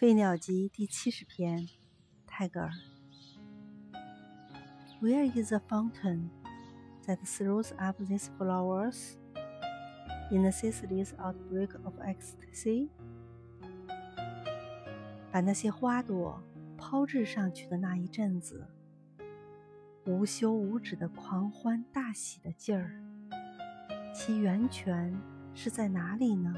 《飞鸟集》第七十篇，泰戈尔。Where is the fountain that throws up these flowers in the ceaseless outbreak of ecstasy？把那些花朵抛掷上去的那一阵子，无休无止的狂欢大喜的劲儿，其源泉是在哪里呢？